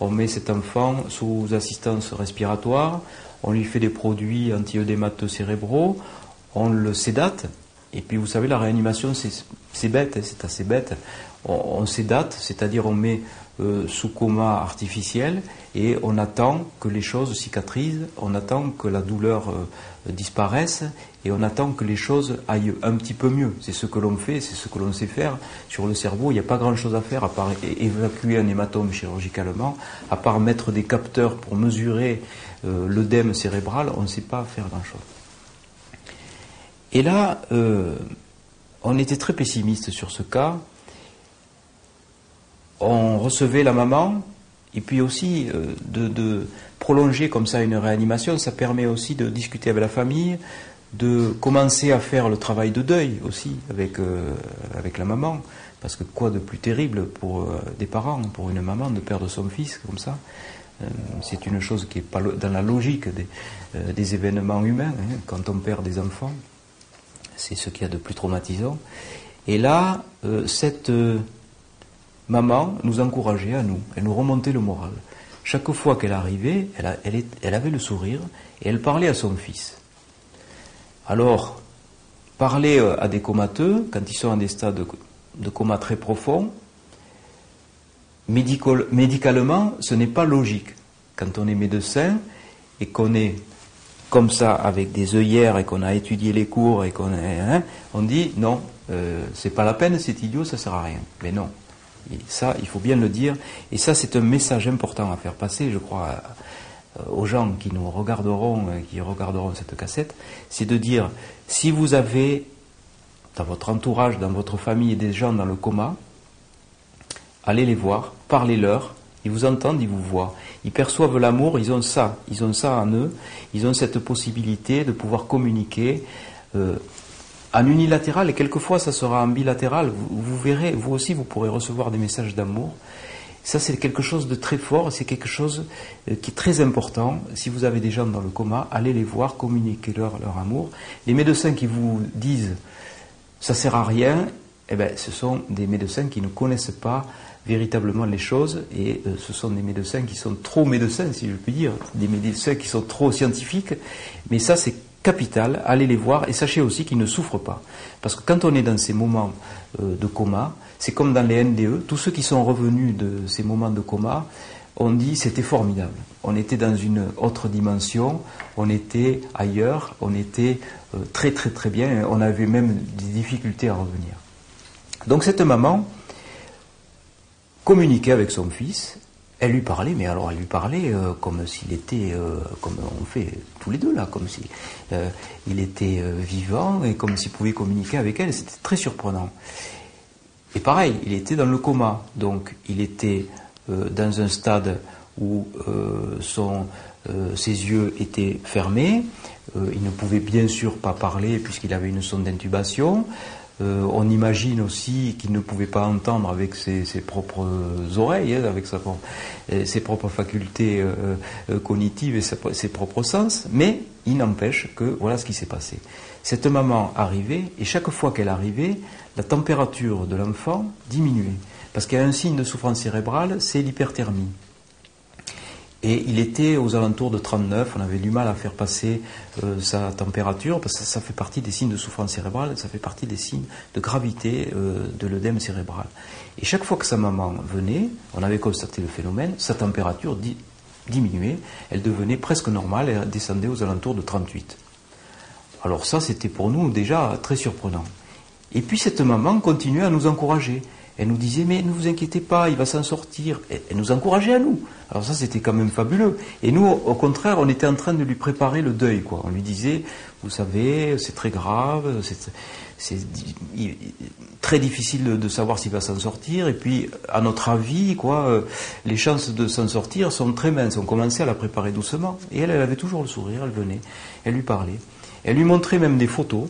on met cet enfant sous assistance respiratoire, on lui fait des produits anti-œdémateux cérébraux, on le sédate, et puis vous savez, la réanimation, c'est bête, hein, c'est assez bête on, sédate, c'est-à-dire on met euh, sous coma artificiel et on attend que les choses cicatrisent, on attend que la douleur euh, disparaisse et on attend que les choses aillent un petit peu mieux. C'est ce que l'on fait, c'est ce que l'on sait faire. Sur le cerveau, il n'y a pas grand-chose à faire à part évacuer un hématome chirurgicalement, à part mettre des capteurs pour mesurer euh, l'œdème cérébral, on ne sait pas faire grand-chose. Et là, on était très pessimiste sur ce cas on recevait la maman, et puis aussi euh, de, prolonger comme ça une réanimation, ça permet aussi de discuter avec la famille, de commencer à faire le travail de deuil aussi avec, euh, avec la maman. Parce que quoi de plus terrible pour euh, des parents, pour une maman, de perdre son fils comme ça? C'est une chose qui n'est pas dans la logique des, événements humains, hein, quand on perd des enfants. C'est ce qu'il y a de plus traumatisant. Et là, cette maman nous encourageait à nous, elle nous remontait le moral. Chaque fois qu'elle arrivait, elle, avait le sourire et elle parlait à son fils. Alors, parler euh, à des comateux, quand ils sont en des stades de, coma très profonds, médicalement, ce n'est pas logique. Quand on est médecin et qu'on est comme ça avec des œillères et qu'on a étudié les cours et qu'on hein, on dit non, euh, c'est pas la peine, c'est idiot, ça sert à rien. Mais non, ça, il faut bien le dire. Et ça, c'est un message important à faire passer, je crois, aux gens qui nous regarderont, euh, qui regarderont cette cassette. C'est de dire, si vous avez dans votre entourage, dans votre famille, des gens dans le coma, allez les voir, parlez-leur, ils vous entendent, ils vous voient. Ils perçoivent l'amour, ils ont ça, ils ont ça en eux, ils ont cette possibilité de pouvoir communiquer. Euh, en unilatéral, et quelquefois ça sera en bilatéral, vous, verrez, vous aussi vous pourrez recevoir des messages d'amour. Ça c'est quelque chose de très fort, c'est quelque chose euh, qui est très important. Si vous avez des gens dans le coma, allez les voir, communiquez-leur leur amour. Les médecins qui vous disent ça sert à rien, eh ben, ce sont des médecins qui ne connaissent pas véritablement les choses et euh, ce sont des médecins qui sont trop médecins, si je puis dire, des médecins qui sont trop scientifiques. Mais ça c'est capital, allez les voir et sachez aussi qu'ils ne souffrent pas. Parce que quand on est dans ces moments euh, de coma, c'est comme dans les NDE, tous ceux qui sont revenus de ces moments de coma ont dit c'était formidable. On était dans une autre dimension, on était ailleurs, on était euh, très très très bien, on avait même des difficultés à revenir. Donc cette maman communiquait avec son fils elle lui parlait, mais alors elle lui parlait euh, comme s'il était, euh, comme on fait tous les deux là, comme s'il euh, était vivant et comme s'il pouvait communiquer avec elle. C'était très surprenant. Et pareil, il était dans le coma, donc il était dans un stade où ses yeux étaient fermés. il ne pouvait bien sûr pas parler puisqu'il avait une sonde d'intubation. Euh, on imagine aussi qu'il ne pouvait pas entendre avec ses, propres oreilles, hein, avec euh, ses propres facultés euh, cognitives et ses, propres sens, mais il n'empêche que voilà ce qui s'est passé. Cette maman arrivait, et chaque fois qu'elle arrivait, la température de l'enfant diminuait. Parce qu'il y a un signe de souffrance cérébrale, c'est l'hyperthermie. Et il était aux alentours de 39, on avait du mal à faire passer euh, sa température, parce que ça, fait partie des signes de souffrance cérébrale, ça fait partie des signes de gravité euh, de l'œdème cérébral. Et chaque fois que sa maman venait, on avait constaté le phénomène, sa température diminuait, elle devenait presque normale, elle descendait aux alentours de 38. Alors ça, c'était pour nous déjà très surprenant. Et puis cette maman continuait à nous encourager. Elle nous disait, mais ne vous inquiétez pas, il va s'en sortir. Elle nous encourageait à nous. Alors ça, c'était quand même fabuleux. Et nous, au contraire, on était en train de lui préparer le deuil. Quoi. On lui disait, vous savez, c'est très grave, c'est très difficile de savoir s'il va s'en sortir. Et puis, à notre avis, quoi, euh, les chances de s'en sortir sont très minces. On commençait à la préparer doucement. Et elle, elle avait toujours le sourire, elle venait, elle lui parlait. Elle lui montrait même des photos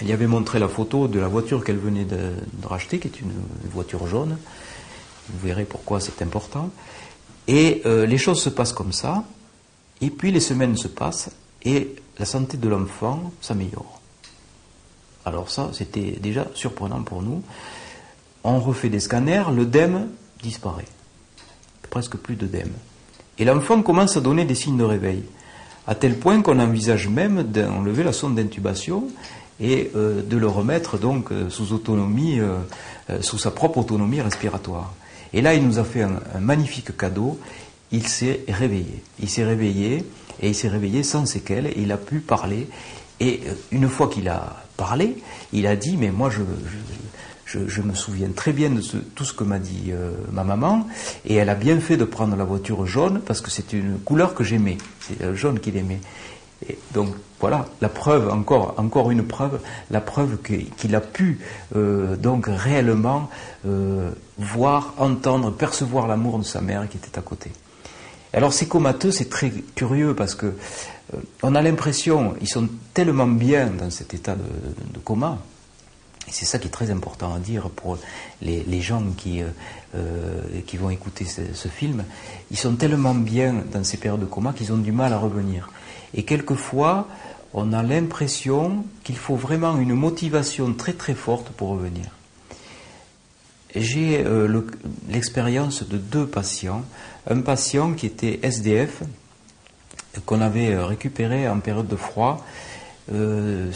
elle y avait montré la photo de la voiture qu'elle venait de, racheter, qui est une, voiture jaune. Vous verrez pourquoi c'est important. Et euh, les choses se passent comme ça. Et puis les semaines se passent et la santé de l'enfant s'améliore. Alors ça, c'était déjà surprenant pour nous. On refait des scanners, le DEM disparaît. Presque plus de DEM. Et l'enfant commence à donner des signes de réveil. À tel point qu'on envisage même d'enlever la sonde d'intubation et euh, de le remettre donc euh, sous autonomie, euh, sous sa propre autonomie respiratoire. Et là, il nous a fait un, magnifique cadeau. Il s'est réveillé. Il s'est réveillé et il s'est réveillé sans séquelles. Il a pu parler. Et une fois qu'il a parlé, il a dit, mais moi, je, me souviens très bien de tout ce que m'a dit ma maman, et elle a bien fait de prendre la voiture jaune parce que c'est une couleur que j'aimais, c'est le jaune qu'il aimait. Donc voilà, la preuve, encore, une preuve, la preuve qu'il a pu euh, donc réellement euh, voir, entendre, percevoir l'amour de sa mère qui était à côté. Alors ces comateux, c'est très curieux parce que on a l'impression, ils sont tellement bien dans cet état de coma, et c'est ça qui est très important à dire pour les, gens euh, euh, qui vont écouter ce, film. Ils sont tellement bien dans ces périodes de coma qu'ils ont du mal à revenir. Et quelquefois, on a l'impression qu'il faut vraiment une motivation très très forte pour revenir. J'ai euh, l'expérience de deux patients. Un patient qui était SDF, qu'on avait récupéré en période de froid, euh,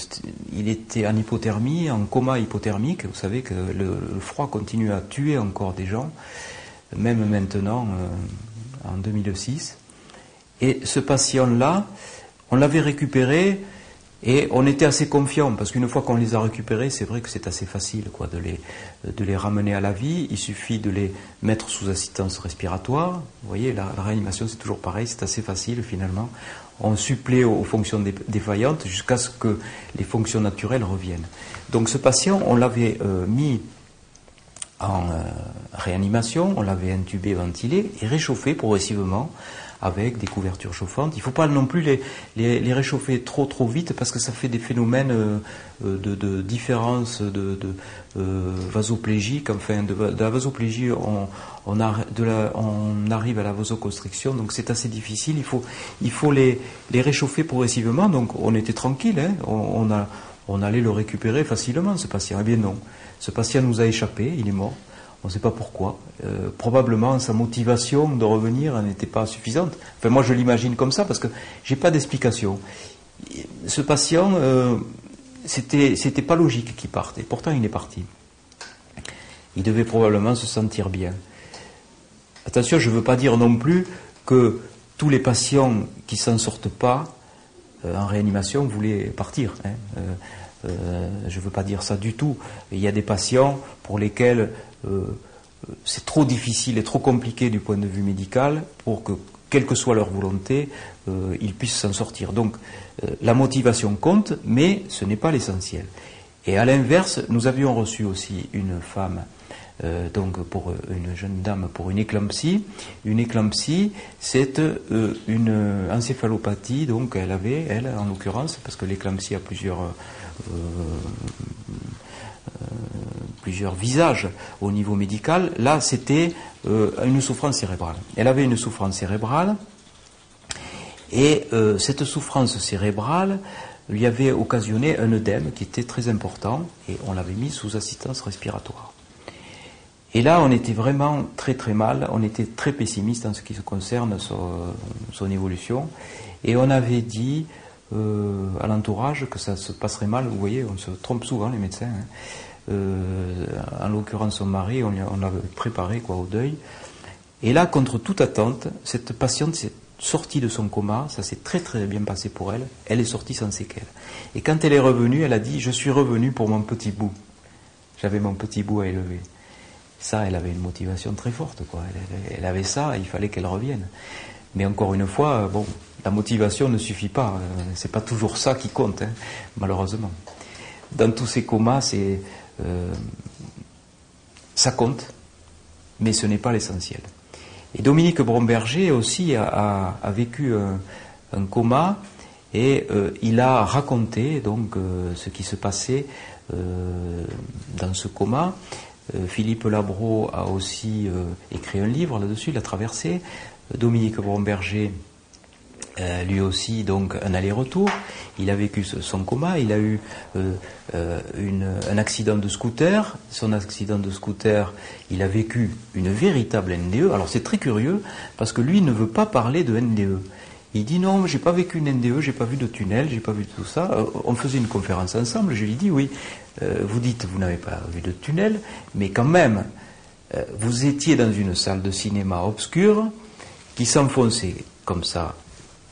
il était en hypothermie, en coma hypothermique. Vous savez que le, froid continue à tuer encore des gens, même maintenant, euh, en 2006. Et ce patient-là, on l'avait récupéré et on était assez confiant parce qu'une fois qu'on les a récupérés, c'est vrai que c'est assez facile quoi, de, les, ramener à la vie. Il suffit de les mettre sous assistance respiratoire. Vous voyez, la réanimation, c'est toujours pareil, c'est assez facile finalement on supplée aux fonctions défaillantes jusqu'à ce que les fonctions naturelles reviennent. Donc ce patient, on l'avait euh, mis en euh, réanimation, on l'avait intubé, ventilé et réchauffé progressivement avec des couvertures chauffantes. Il ne faut pas non plus les, réchauffer trop trop vite parce que ça fait des phénomènes euh, de, différence de, euh, vasoplégique. Enfin, de, la vasoplégie, on, arrive à la vasoconstriction, donc c'est assez difficile. Il faut, il faut les, réchauffer progressivement. Donc on était tranquille, hein. on, on allait le récupérer facilement, ce patient. Eh bien non, ce patient nous a échappé, il est mort. On ne sait pas pourquoi. Euh, probablement sa motivation de revenir n'était pas suffisante. Enfin, moi je l'imagine comme ça parce que j'ai pas d'explication. Ce patient, euh, c'était, pas logique qu'il parte. Et pourtant il est parti. Il devait probablement se sentir bien. Attention, je ne veux pas dire non plus que tous les patients qui s'en sortent pas euh, en réanimation voulaient partir. Hein. Je ne veux pas dire ça du tout. Il y a des patients pour lesquels euh, c'est trop difficile et trop compliqué du point de vue médical pour que, quelle que soit leur volonté, euh, ils puissent s'en sortir. Donc euh, la motivation compte, mais ce n'est pas l'essentiel. Et à l'inverse, nous avions reçu aussi une femme, donc pour une jeune dame pour une éclampsie. Une éclampsie, c'est une encéphalopathie, donc elle avait, elle en l'occurrence, parce que l'éclampsie a plusieurs plusieurs visages au niveau médical. Là, c'était euh, une souffrance cérébrale. Elle avait une souffrance cérébrale et euh, cette souffrance cérébrale lui avait occasionné un œdème qui était très important et on l'avait mis sous assistance respiratoire. Et là, on était vraiment très très mal, on était très pessimiste en ce qui se concerne son, évolution et on avait dit euh, à l'entourage que ça se passerait mal. Vous voyez, on se trompe souvent les médecins. Hein. Euh, en l'occurrence son mari, on, l'a préparé quoi, au deuil. Et là, contre toute attente, cette patiente s'est sortie de son coma, ça s'est très très bien passé pour elle, elle est sortie sans séquelles. Et quand elle est revenue, elle a dit, je suis revenue pour mon petit bout. J'avais mon petit bout à élever. Ça, elle avait une motivation très forte, quoi. Elle, avait ça, il fallait qu'elle revienne. Mais encore une fois, bon, la motivation ne suffit pas. Euh, c'est pas toujours ça qui compte, hein, malheureusement. Dans tous ces comas, euh, ça compte, mais ce n'est pas l'essentiel. Et Dominique Bromberger aussi a, vécu un, coma et euh, il a raconté donc euh, ce qui se passait dans ce coma. Philippe Labro a aussi écrit un livre là-dessus, il a traversé. Dominique Bromberger euh, lui aussi donc un aller-retour. Il a vécu son coma, il a eu euh, euh, un accident de scooter. Son accident de scooter, il a vécu une véritable NDE. Alors c'est très curieux parce que lui ne veut pas parler de NDE. Il dit non, j'ai pas vécu une NDE, j'ai pas vu de tunnel, j'ai pas vu tout ça. On faisait une conférence ensemble, je lui dis oui, vous dites vous n'avez pas vu de tunnel, mais quand même, vous étiez dans une salle de cinéma obscure qui s'enfonçait comme ça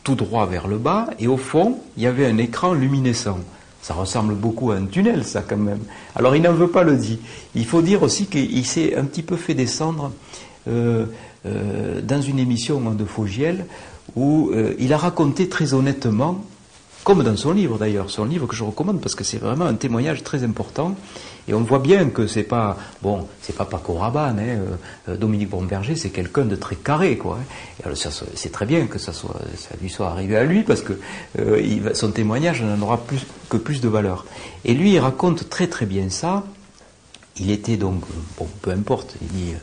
tout droit vers le bas, et au fond, il y avait un écran luminescent. Ça ressemble beaucoup à un tunnel, ça, quand même. Alors, il n'en veut pas le dire. Il faut dire aussi qu'il s'est un petit peu fait descendre euh, euh, dans une émission de Fogiel où euh, il a raconté très honnêtement comme dans son livre d'ailleurs, son livre que je recommande parce que c'est vraiment un témoignage très important. Et on voit bien que c'est pas bon, c'est pas Paco Rabanne, hein, euh, euh, Dominique Bomberger, c'est quelqu'un de très carré, quoi. Hein. C'est très bien que ça lui soit arrivé à lui parce que euh, son témoignage n'en aura plus que plus de valeur. Et lui, il raconte très très bien ça. Il était donc, bon, peu importe, il dit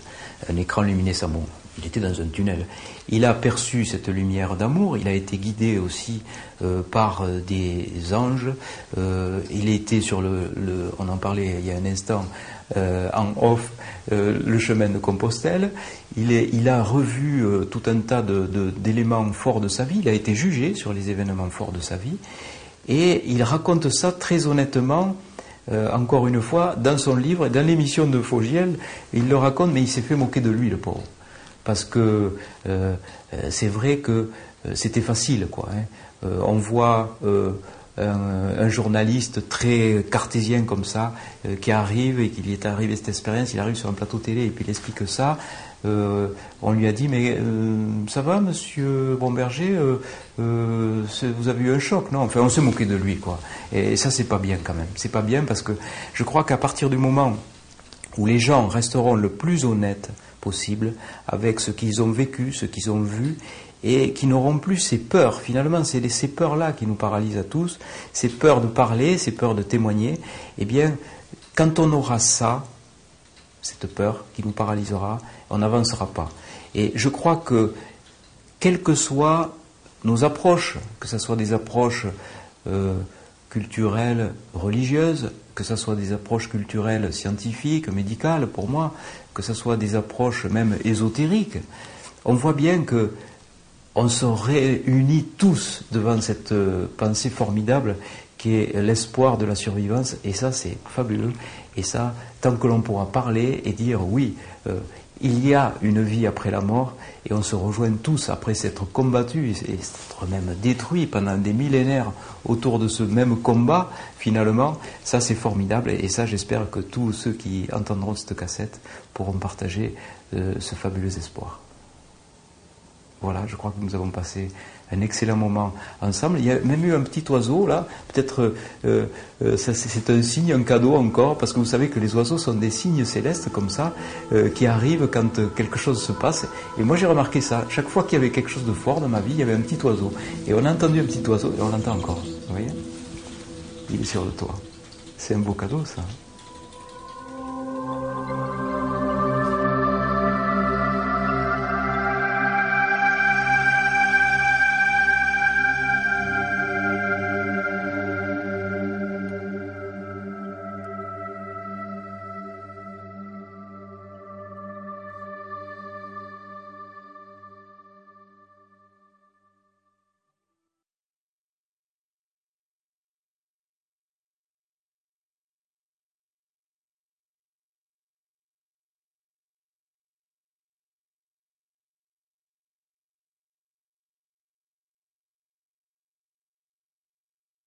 un écran luminescent. Bon, il était dans un tunnel. Il a perçu cette lumière d'amour, il a été guidé aussi euh, par euh, des anges, euh, il était sur le, on en parlait il y a un instant, en off, le chemin de Compostelle, il, a revu tout un tas d'éléments forts de sa vie, il a été jugé sur les événements forts de sa vie, et il raconte ça très honnêtement, encore une fois, dans son livre, dans l'émission de Fogiel, il le raconte, mais il s'est fait moquer de lui, le pauvre parce que euh, euh, c'est vrai que euh, c'était facile, quoi. Hein. on voit un, journaliste très cartésien comme ça, qui arrive et qu'il est arrivé cette expérience, il arrive sur un plateau télé et puis il explique ça. on lui a dit mais ça va monsieur Bomberger vous avez eu un choc non? Enfin on s'est moqué de lui quoi et, et ça c'est pas bien quand même c'est pas bien parce que je crois qu'à partir du moment où les gens resteront le plus honnêtes possible avec ce qu'ils ont vécu, ce qu'ils ont vu, et qui n'auront plus ces peurs. Finalement, c'est ces peurs-là qui nous paralysent à tous, ces peurs de parler, ces peurs de témoigner. Eh bien, quand on aura ça, cette peur qui nous paralysera, on n'avancera pas. Et je crois que, quelles que soient nos approches, que ce soit des approches euh, culturelles, religieuses, que ce soit des approches culturelles, scientifiques, médicales, pour moi, que ce soit des approches même ésotériques, on voit bien que on se réunit tous devant cette euh, pensée formidable qui est l'espoir de la survivance, et ça c'est fabuleux. Et ça, tant que l'on pourra parler et dire oui, euh, il y a une vie après la mort, et on se rejoint tous après s'être combattus et s'être même détruits pendant des millénaires autour de ce même combat, finalement, ça c'est formidable, et ça j'espère que tous ceux qui entendront cette cassette pourront partager euh, ce fabuleux espoir. Voilà, je crois que nous avons passé un excellent moment ensemble. Il y a même eu un petit oiseau là, peut-être euh, euh, c'est un signe, un cadeau encore, parce que vous savez que les oiseaux sont des signes célestes comme ça, euh, qui arrivent quand quelque chose se passe. Et moi j'ai remarqué ça, chaque fois qu'il y avait quelque chose de fort dans ma vie, il y avait un petit oiseau. Et on a entendu un petit oiseau, et on l'entend encore, vous voyez? Il est sur le toit. C'est un beau cadeau ça.